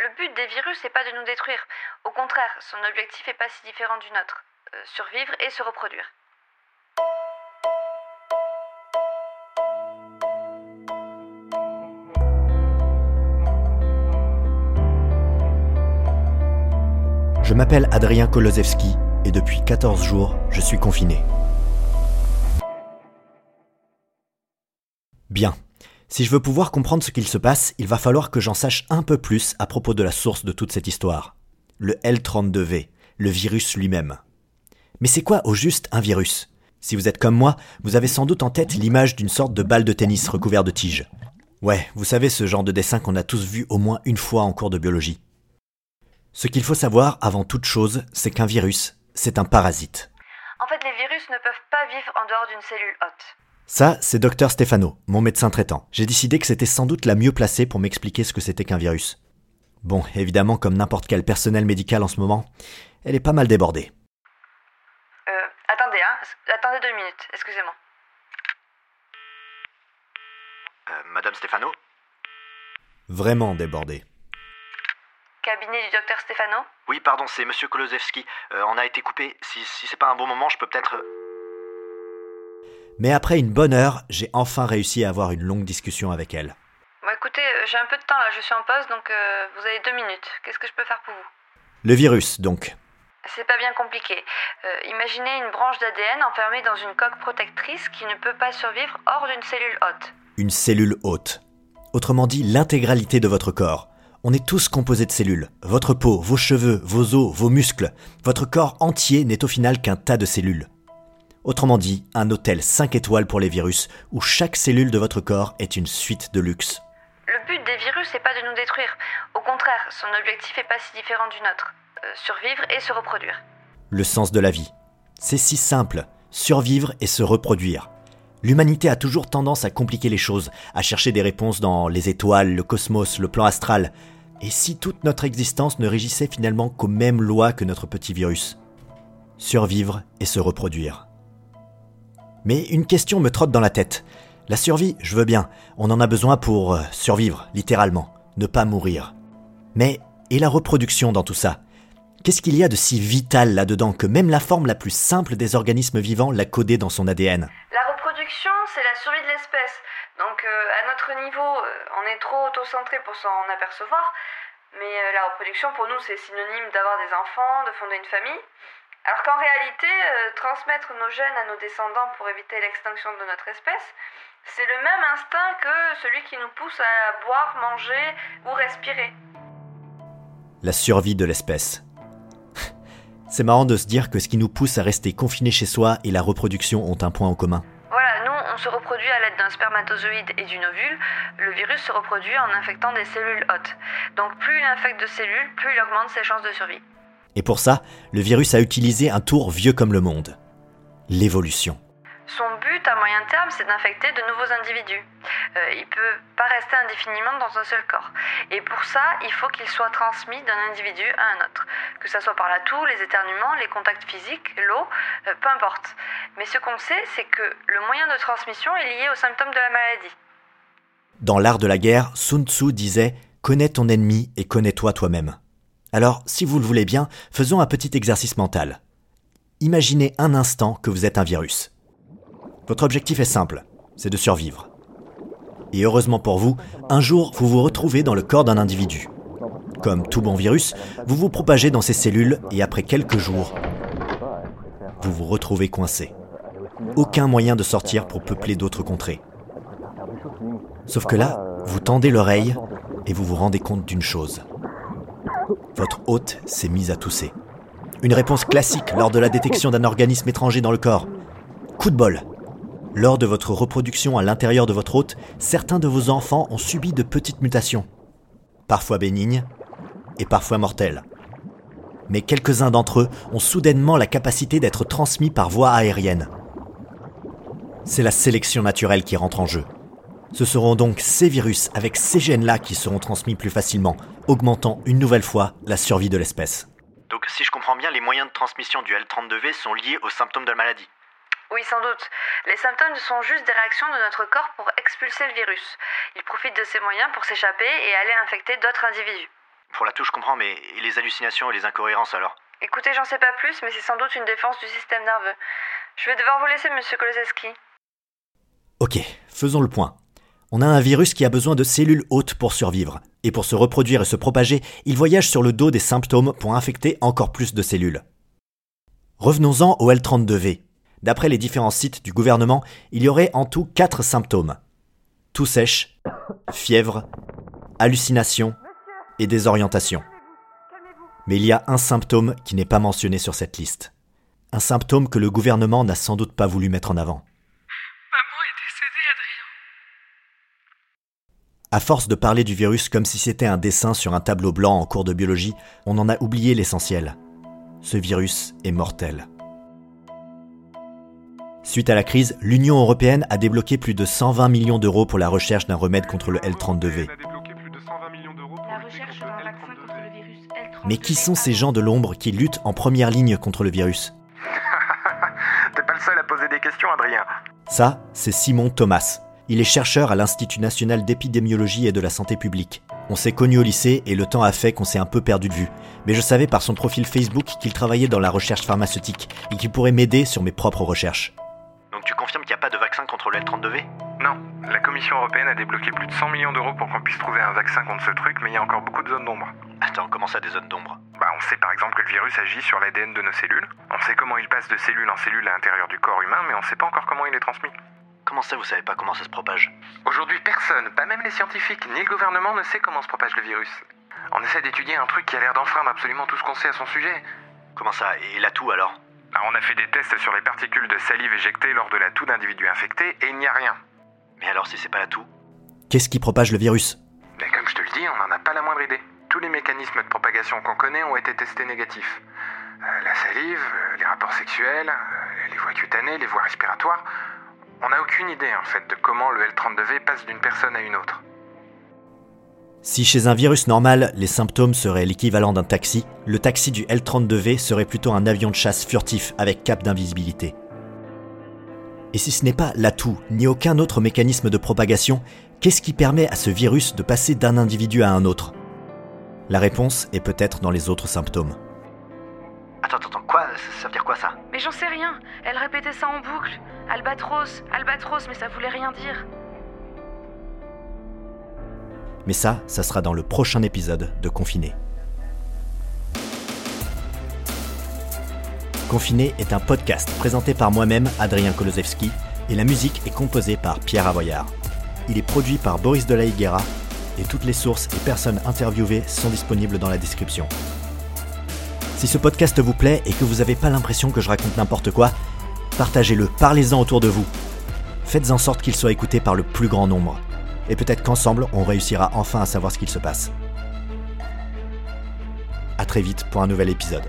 Le but des virus n'est pas de nous détruire. Au contraire, son objectif n'est pas si différent du nôtre. Euh, survivre et se reproduire. Je m'appelle Adrien Kolosevski et depuis 14 jours, je suis confiné. Bien. Si je veux pouvoir comprendre ce qu'il se passe, il va falloir que j'en sache un peu plus à propos de la source de toute cette histoire. Le L32V, le virus lui-même. Mais c'est quoi au juste un virus? Si vous êtes comme moi, vous avez sans doute en tête l'image d'une sorte de balle de tennis recouverte de tiges. Ouais, vous savez ce genre de dessin qu'on a tous vu au moins une fois en cours de biologie. Ce qu'il faut savoir avant toute chose, c'est qu'un virus, c'est un parasite. En fait, les virus ne peuvent pas vivre en dehors d'une cellule hôte. Ça, c'est Dr Stefano, mon médecin traitant. J'ai décidé que c'était sans doute la mieux placée pour m'expliquer ce que c'était qu'un virus. Bon, évidemment, comme n'importe quel personnel médical en ce moment, elle est pas mal débordée. Euh, attendez, hein. Attendez deux minutes, excusez-moi. Euh, Madame Stefano? Vraiment débordée. Cabinet du docteur Stefano? Oui, pardon, c'est Monsieur Kolosevski. Euh, on a été coupé. Si, si c'est pas un bon moment, je peux peut-être. Mais après une bonne heure, j'ai enfin réussi à avoir une longue discussion avec elle. Bon, écoutez, euh, j'ai un peu de temps là, je suis en pause, donc euh, vous avez deux minutes. Qu'est-ce que je peux faire pour vous? Le virus, donc. C'est pas bien compliqué. Euh, imaginez une branche d'ADN enfermée dans une coque protectrice qui ne peut pas survivre hors d'une cellule hôte. Une cellule hôte. Autrement dit, l'intégralité de votre corps. On est tous composés de cellules. Votre peau, vos cheveux, vos os, vos muscles. Votre corps entier n'est au final qu'un tas de cellules. Autrement dit, un hôtel 5 étoiles pour les virus, où chaque cellule de votre corps est une suite de luxe. Le but des virus n'est pas de nous détruire. Au contraire, son objectif n'est pas si différent du nôtre. Euh, survivre et se reproduire. Le sens de la vie. C'est si simple, survivre et se reproduire. L'humanité a toujours tendance à compliquer les choses, à chercher des réponses dans les étoiles, le cosmos, le plan astral. Et si toute notre existence ne régissait finalement qu'aux mêmes lois que notre petit virus? Survivre et se reproduire. Mais une question me trotte dans la tête. La survie, je veux bien, on en a besoin pour euh, survivre, littéralement, ne pas mourir. Mais, et la reproduction dans tout ça? Qu'est-ce qu'il y a de si vital là-dedans que même la forme la plus simple des organismes vivants l'a codé dans son ADN La reproduction, c'est la survie de l'espèce. Donc, euh, à notre niveau, euh, on est trop auto-centré pour s'en apercevoir. Mais la reproduction, pour nous, c'est synonyme d'avoir des enfants, de fonder une famille. Alors qu'en réalité, euh, transmettre nos gènes à nos descendants pour éviter l'extinction de notre espèce, c'est le même instinct que celui qui nous pousse à boire, manger ou respirer. La survie de l'espèce. C'est marrant de se dire que ce qui nous pousse à rester confinés chez soi et la reproduction ont un point en commun. Voilà, nous, on se reproduit à l'aide d'un spermatozoïde et d'une ovule. Le virus se reproduit en infectant des cellules hôtes. Donc plus il infecte de cellules, plus il augmente ses chances de survie. Et pour ça, le virus a utilisé un tour vieux comme le monde. L'évolution. Son but à moyen terme, c'est d'infecter de nouveaux individus. Euh, il peut pas rester indéfiniment dans un seul corps. Et pour ça, il faut qu'il soit transmis d'un individu à un autre. Que ça soit par la toux, les éternuements, les contacts physiques, l'eau, euh, peu importe. Mais ce qu'on sait, c'est que le moyen de transmission est lié aux symptômes de la maladie. Dans l'art de la guerre, Sun Tzu disait Connais ton ennemi et connais-toi toi-même. Alors, si vous le voulez bien, faisons un petit exercice mental. Imaginez un instant que vous êtes un virus. Votre objectif est simple, c'est de survivre. Et heureusement pour vous, un jour, vous vous retrouvez dans le corps d'un individu. Comme tout bon virus, vous vous propagez dans ces cellules et après quelques jours, vous vous retrouvez coincé. Aucun moyen de sortir pour peupler d'autres contrées. Sauf que là, vous tendez l'oreille et vous vous rendez compte d'une chose. Votre hôte s'est mise à tousser. Une réponse classique lors de la détection d'un organisme étranger dans le corps. Coup de bol. Lors de votre reproduction à l'intérieur de votre hôte, certains de vos enfants ont subi de petites mutations. Parfois bénignes et parfois mortelles. Mais quelques-uns d'entre eux ont soudainement la capacité d'être transmis par voie aérienne. C'est la sélection naturelle qui rentre en jeu. Ce seront donc ces virus avec ces gènes-là qui seront transmis plus facilement, augmentant une nouvelle fois la survie de l'espèce. Donc, si je comprends bien, les moyens de transmission du L32V sont liés aux symptômes de la maladie. Oui, sans doute. Les symptômes sont juste des réactions de notre corps pour expulser le virus. Il profite de ces moyens pour s'échapper et aller infecter d'autres individus. Pour la touche, je comprends, mais et les hallucinations et les incohérences alors? Écoutez, j'en sais pas plus, mais c'est sans doute une défense du système nerveux. Je vais devoir vous laisser, monsieur Kolosewski. Ok, faisons le point. On a un virus qui a besoin de cellules hôtes pour survivre. Et pour se reproduire et se propager, il voyage sur le dos des symptômes pour infecter encore plus de cellules. Revenons-en au L32V. D'après les différents sites du gouvernement, il y aurait en tout quatre symptômes. Tout sèche, fièvre, hallucination et désorientation. Mais il y a un symptôme qui n'est pas mentionné sur cette liste. Un symptôme que le gouvernement n'a sans doute pas voulu mettre en avant. Maman est décédée, Adrien. À force de parler du virus comme si c'était un dessin sur un tableau blanc en cours de biologie, on en a oublié l'essentiel. Ce virus est mortel. Suite à la crise, l'Union européenne a débloqué plus de 120 millions d'euros pour la recherche d'un remède contre le L32V. On a débloqué plus de 120 millions d'euros pour La lutter recherche contre d'un le vaccin contre L32V. le virus L32. Mais qui sont ces gens de l'ombre qui luttent en première ligne contre le virus? T'es pas le seul à poser des questions, Adrien. Ça, c'est Simon Thomas. Il est chercheur à l'Institut national d'épidémiologie et de la santé publique. On s'est connus au lycée et le temps a fait qu'on s'est un peu perdu de vue. Mais je savais par son profil Facebook qu'il travaillait dans la recherche pharmaceutique et qu'il pourrait m'aider sur mes propres recherches. Donc tu confirmes qu'il n'y a pas de vaccin contre le L32V Non, la Commission européenne a débloqué plus de 100 millions d'euros pour qu'on puisse trouver un vaccin contre ce truc, mais il y a encore beaucoup de zones d'ombre. Attends, comment ça des zones d'ombre? Bah, on sait par exemple que le virus agit sur l'ADN de nos cellules. On sait comment il passe de cellule en cellule à l'intérieur du corps humain, mais on sait pas encore comment il est transmis. Comment ça, vous savez pas comment ça se propage Aujourd'hui, personne, pas même les scientifiques, ni le gouvernement ne sait comment se propage le virus. On essaie d'étudier un truc qui a l'air d'enfreindre absolument tout ce qu'on sait à son sujet. Comment ça Et la toux alors? Ah, on a fait des tests sur les particules de salive éjectées lors de la toux d'individus infectés et il n'y a rien. Mais alors si c'est pas la toux? Qu'est-ce qui propage le virus? Mais comme je te le dis, on n'en a pas la moindre idée. Tous les mécanismes de propagation qu'on connaît ont été testés négatifs. Euh, la salive, euh, les rapports sexuels, euh, les voies cutanées, les voies respiratoires. On n'a aucune idée en fait de comment le L32V passe d'une personne à une autre. Si chez un virus normal, les symptômes seraient l'équivalent d'un taxi, le taxi du L32V serait plutôt un avion de chasse furtif avec cap d'invisibilité. Et si ce n'est pas l'atout, ni aucun autre mécanisme de propagation, qu'est-ce qui permet à ce virus de passer d'un individu à un autre? La réponse est peut-être dans les autres symptômes. Attends, attends, quoi Ça veut dire quoi ça Mais j'en sais rien. Elle répétait ça en boucle. Albatros, Albatros, mais ça voulait rien dire. Mais ça, ça sera dans le prochain épisode de Confiné. Confiné est un podcast présenté par moi-même, Adrien Kolosewski, et la musique est composée par Pierre Avoyard. Il est produit par Boris de la Higuera, et toutes les sources et personnes interviewées sont disponibles dans la description. Si ce podcast vous plaît et que vous n'avez pas l'impression que je raconte n'importe quoi, partagez-le, parlez-en autour de vous. Faites en sorte qu'il soit écouté par le plus grand nombre. Et peut-être qu'ensemble, on réussira enfin à savoir ce qu'il se passe. A très vite pour un nouvel épisode.